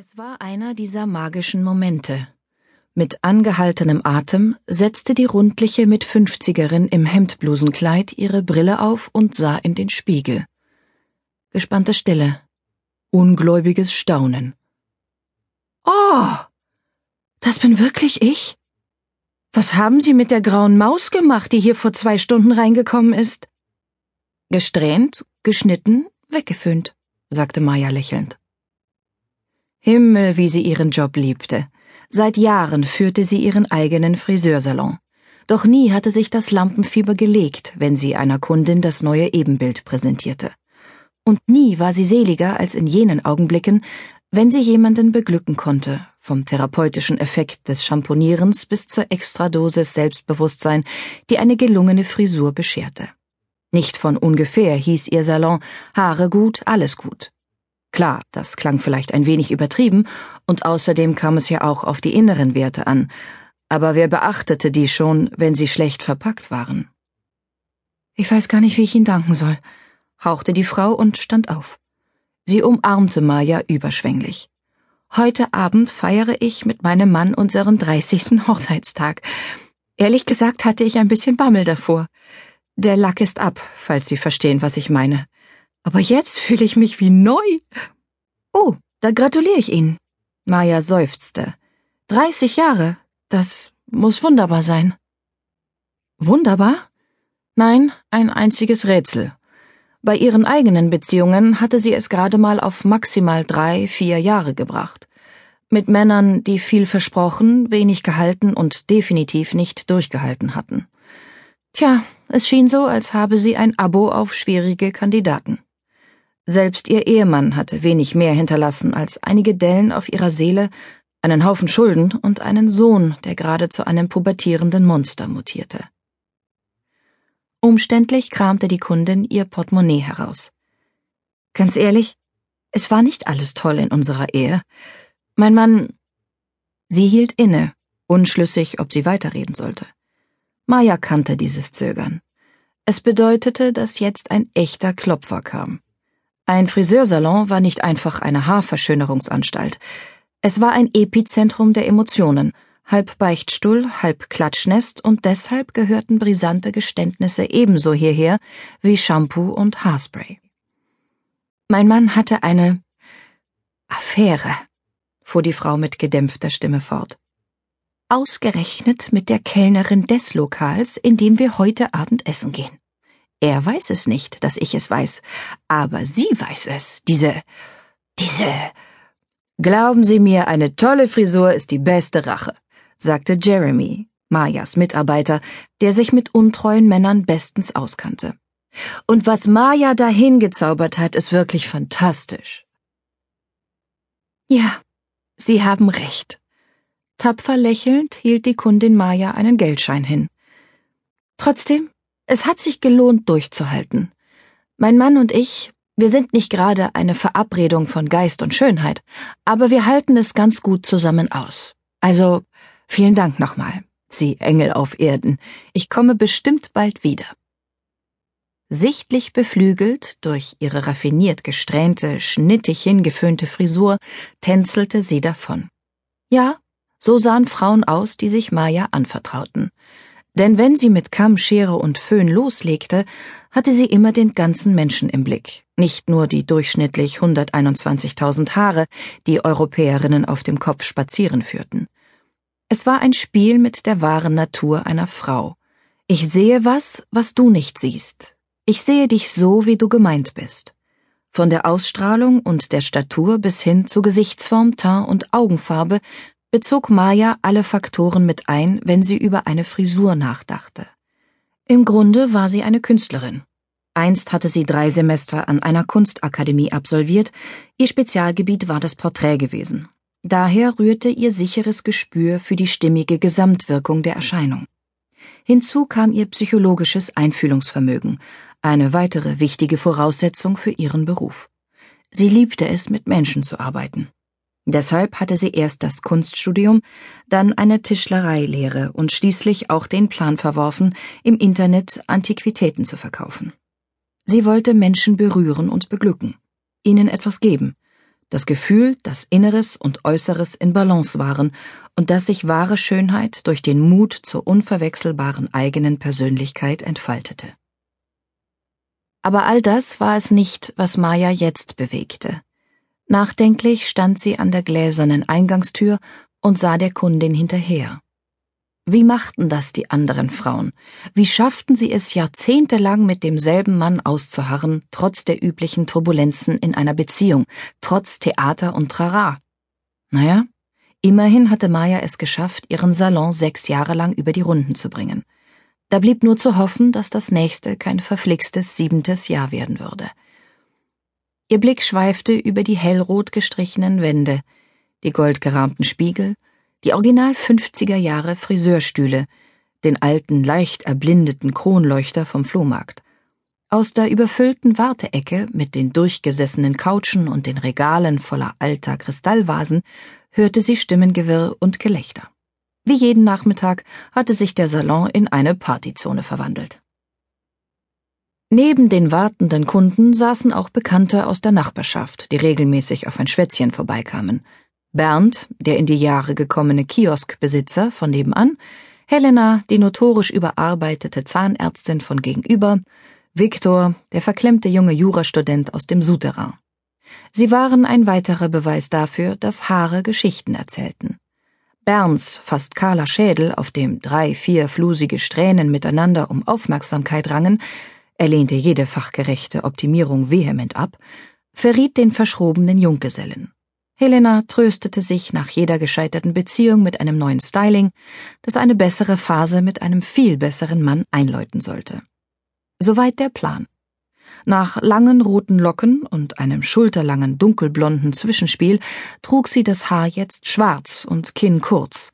Es war einer dieser magischen Momente. Mit angehaltenem Atem setzte die rundliche Mitfünfzigerin im Hemdblusenkleid ihre Brille auf und sah in den Spiegel. Gespannte Stille. Ungläubiges Staunen. Oh! Das bin wirklich ich? Was haben Sie mit der grauen Maus gemacht, die hier vor zwei Stunden reingekommen ist? Gesträhnt, geschnitten, weggeföhnt, sagte Maya lächelnd. Himmel, wie sie ihren Job liebte. Seit Jahren führte sie ihren eigenen Friseursalon. Doch nie hatte sich das Lampenfieber gelegt, wenn sie einer Kundin das neue Ebenbild präsentierte. Und nie war sie seliger als in jenen Augenblicken, wenn sie jemanden beglücken konnte, vom therapeutischen Effekt des Champonierens bis zur Extradosis Selbstbewusstsein, die eine gelungene Frisur bescherte. Nicht von ungefähr hieß ihr Salon Haare gut, alles gut. Klar, das klang vielleicht ein wenig übertrieben, und außerdem kam es ja auch auf die inneren Werte an, aber wer beachtete die schon, wenn sie schlecht verpackt waren? Ich weiß gar nicht, wie ich Ihnen danken soll, hauchte die Frau und stand auf. Sie umarmte Maja überschwänglich. Heute Abend feiere ich mit meinem Mann unseren dreißigsten Hochzeitstag. Ehrlich gesagt hatte ich ein bisschen Bammel davor. Der Lack ist ab, falls Sie verstehen, was ich meine. Aber jetzt fühle ich mich wie neu. Oh, da gratuliere ich Ihnen. Maja seufzte. Dreißig Jahre. Das muss wunderbar sein. Wunderbar? Nein, ein einziges Rätsel. Bei ihren eigenen Beziehungen hatte sie es gerade mal auf maximal drei, vier Jahre gebracht. Mit Männern, die viel versprochen, wenig gehalten und definitiv nicht durchgehalten hatten. Tja, es schien so, als habe sie ein Abo auf schwierige Kandidaten. Selbst ihr Ehemann hatte wenig mehr hinterlassen als einige Dellen auf ihrer Seele, einen Haufen Schulden und einen Sohn, der gerade zu einem pubertierenden Monster mutierte. Umständlich kramte die Kundin ihr Portemonnaie heraus. Ganz ehrlich, es war nicht alles toll in unserer Ehe. Mein Mann. Sie hielt inne, unschlüssig, ob sie weiterreden sollte. Maya kannte dieses Zögern. Es bedeutete, dass jetzt ein echter Klopfer kam. Ein Friseursalon war nicht einfach eine Haarverschönerungsanstalt. Es war ein Epizentrum der Emotionen, halb Beichtstuhl, halb Klatschnest und deshalb gehörten brisante Geständnisse ebenso hierher wie Shampoo und Haarspray. Mein Mann hatte eine Affäre, fuhr die Frau mit gedämpfter Stimme fort. Ausgerechnet mit der Kellnerin des Lokals, in dem wir heute Abend essen gehen. Er weiß es nicht, dass ich es weiß, aber sie weiß es, diese, diese. Glauben Sie mir, eine tolle Frisur ist die beste Rache, sagte Jeremy, Mayas Mitarbeiter, der sich mit untreuen Männern bestens auskannte. Und was Maya dahin gezaubert hat, ist wirklich fantastisch. Ja, Sie haben recht. Tapfer lächelnd hielt die Kundin Maya einen Geldschein hin. Trotzdem, es hat sich gelohnt, durchzuhalten. Mein Mann und ich, wir sind nicht gerade eine Verabredung von Geist und Schönheit, aber wir halten es ganz gut zusammen aus. Also, vielen Dank nochmal, Sie Engel auf Erden. Ich komme bestimmt bald wieder. Sichtlich beflügelt durch ihre raffiniert gesträhnte, schnittig hingeföhnte Frisur, tänzelte sie davon. Ja, so sahen Frauen aus, die sich Maya anvertrauten. Denn wenn sie mit Kamm, Schere und Föhn loslegte, hatte sie immer den ganzen Menschen im Blick, nicht nur die durchschnittlich 121.000 Haare, die Europäerinnen auf dem Kopf spazieren führten. Es war ein Spiel mit der wahren Natur einer Frau. Ich sehe was, was du nicht siehst. Ich sehe dich so, wie du gemeint bist. Von der Ausstrahlung und der Statur bis hin zu Gesichtsform, Teint und Augenfarbe bezog Maya alle Faktoren mit ein, wenn sie über eine Frisur nachdachte. Im Grunde war sie eine Künstlerin. Einst hatte sie drei Semester an einer Kunstakademie absolviert, ihr Spezialgebiet war das Porträt gewesen. Daher rührte ihr sicheres Gespür für die stimmige Gesamtwirkung der Erscheinung. Hinzu kam ihr psychologisches Einfühlungsvermögen, eine weitere wichtige Voraussetzung für ihren Beruf. Sie liebte es, mit Menschen zu arbeiten. Deshalb hatte sie erst das Kunststudium, dann eine Tischlereilehre und schließlich auch den Plan verworfen, im Internet Antiquitäten zu verkaufen. Sie wollte Menschen berühren und beglücken, ihnen etwas geben, Das Gefühl, dass Inneres und Äußeres in Balance waren und dass sich wahre Schönheit durch den Mut zur unverwechselbaren eigenen Persönlichkeit entfaltete. Aber all das war es nicht, was Maya jetzt bewegte. Nachdenklich stand sie an der gläsernen Eingangstür und sah der Kundin hinterher. Wie machten das die anderen Frauen? Wie schafften sie es jahrzehntelang mit demselben Mann auszuharren, trotz der üblichen Turbulenzen in einer Beziehung, trotz Theater und Trara? Naja, immerhin hatte Maya es geschafft, ihren Salon sechs Jahre lang über die Runden zu bringen. Da blieb nur zu hoffen, dass das nächste kein verflixtes siebentes Jahr werden würde. Ihr Blick schweifte über die hellrot gestrichenen Wände, die goldgerahmten Spiegel, die original 50er Jahre Friseurstühle, den alten, leicht erblindeten Kronleuchter vom Flohmarkt. Aus der überfüllten Warteecke mit den durchgesessenen Couchen und den Regalen voller alter Kristallvasen hörte sie Stimmengewirr und Gelächter. Wie jeden Nachmittag hatte sich der Salon in eine Partyzone verwandelt. Neben den wartenden Kunden saßen auch Bekannte aus der Nachbarschaft, die regelmäßig auf ein Schwätzchen vorbeikamen. Bernd, der in die Jahre gekommene Kioskbesitzer von nebenan, Helena, die notorisch überarbeitete Zahnärztin von gegenüber, Viktor, der verklemmte junge Jurastudent aus dem Souterrain. Sie waren ein weiterer Beweis dafür, dass Haare Geschichten erzählten. Bernds fast kahler Schädel, auf dem drei, vier flusige Strähnen miteinander um Aufmerksamkeit rangen, er lehnte jede fachgerechte Optimierung vehement ab, verriet den verschrobenen Junggesellen. Helena tröstete sich nach jeder gescheiterten Beziehung mit einem neuen Styling, das eine bessere Phase mit einem viel besseren Mann einläuten sollte. Soweit der Plan. Nach langen roten Locken und einem schulterlangen dunkelblonden Zwischenspiel trug sie das Haar jetzt schwarz und Kinn kurz,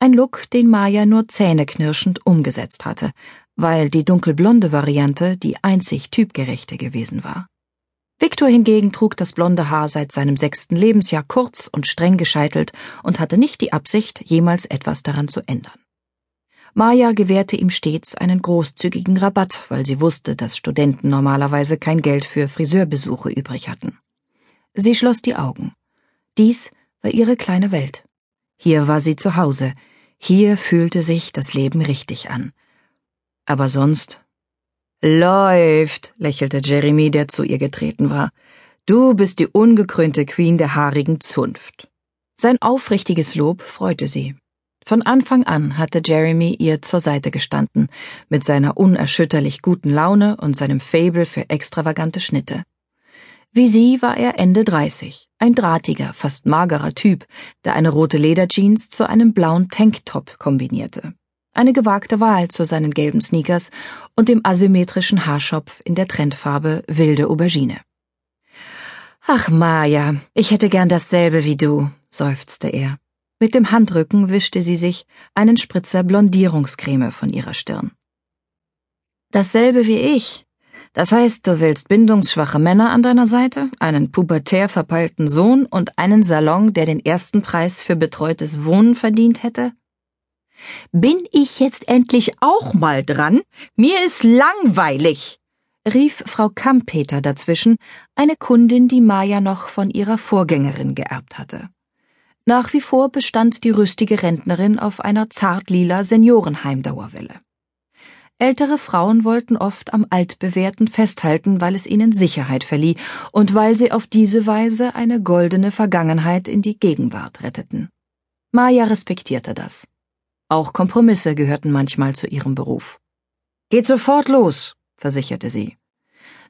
ein Look, den Maya nur zähneknirschend umgesetzt hatte, weil die dunkelblonde Variante die einzig typgerechte gewesen war. Viktor hingegen trug das blonde Haar seit seinem sechsten Lebensjahr kurz und streng gescheitelt und hatte nicht die Absicht, jemals etwas daran zu ändern. Maja gewährte ihm stets einen großzügigen Rabatt, weil sie wusste, dass Studenten normalerweise kein Geld für Friseurbesuche übrig hatten. Sie schloss die Augen. Dies war ihre kleine Welt. Hier war sie zu Hause, hier fühlte sich das Leben richtig an. Aber sonst Läuft, lächelte Jeremy, der zu ihr getreten war. Du bist die ungekrönte Queen der haarigen Zunft. Sein aufrichtiges Lob freute sie. Von Anfang an hatte Jeremy ihr zur Seite gestanden, mit seiner unerschütterlich guten Laune und seinem Fable für extravagante Schnitte. Wie sie war er Ende dreißig, ein drahtiger, fast magerer Typ, der eine rote Lederjeans zu einem blauen Tanktop kombinierte eine gewagte Wahl zu seinen gelben Sneakers und dem asymmetrischen Haarschopf in der Trendfarbe wilde Aubergine. Ach, Maja, ich hätte gern dasselbe wie du, seufzte er. Mit dem Handrücken wischte sie sich einen Spritzer Blondierungscreme von ihrer Stirn. Dasselbe wie ich. Das heißt, du willst bindungsschwache Männer an deiner Seite, einen pubertär verpeilten Sohn und einen Salon, der den ersten Preis für betreutes Wohnen verdient hätte? Bin ich jetzt endlich auch mal dran? Mir ist langweilig, rief Frau Kampeter dazwischen, eine Kundin, die Maja noch von ihrer Vorgängerin geerbt hatte. Nach wie vor bestand die rüstige Rentnerin auf einer zartlila Seniorenheimdauerwelle. Ältere Frauen wollten oft am Altbewährten festhalten, weil es ihnen Sicherheit verlieh und weil sie auf diese Weise eine goldene Vergangenheit in die Gegenwart retteten. Maja respektierte das. Auch Kompromisse gehörten manchmal zu ihrem Beruf. Geht sofort los, versicherte sie.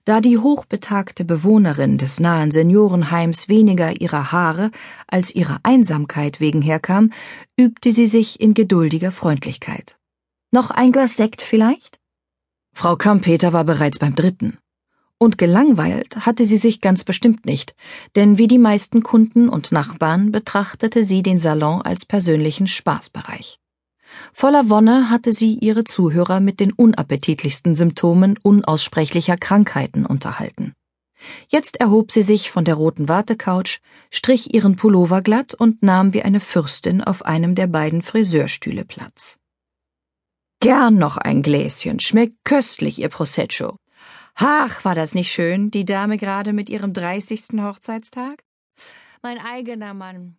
Da die hochbetagte Bewohnerin des nahen Seniorenheims weniger ihrer Haare als ihrer Einsamkeit wegen herkam, übte sie sich in geduldiger Freundlichkeit. Noch ein Glas Sekt vielleicht? Frau Kampeter war bereits beim dritten. Und gelangweilt hatte sie sich ganz bestimmt nicht, denn wie die meisten Kunden und Nachbarn betrachtete sie den Salon als persönlichen Spaßbereich. Voller Wonne hatte sie ihre Zuhörer mit den unappetitlichsten Symptomen unaussprechlicher Krankheiten unterhalten. Jetzt erhob sie sich von der roten Wartecouch, strich ihren Pullover glatt und nahm wie eine Fürstin auf einem der beiden Friseurstühle Platz. Gern noch ein Gläschen, schmeckt köstlich, ihr Prosecco. Ach, war das nicht schön, die Dame gerade mit ihrem dreißigsten Hochzeitstag? mein eigener Mann.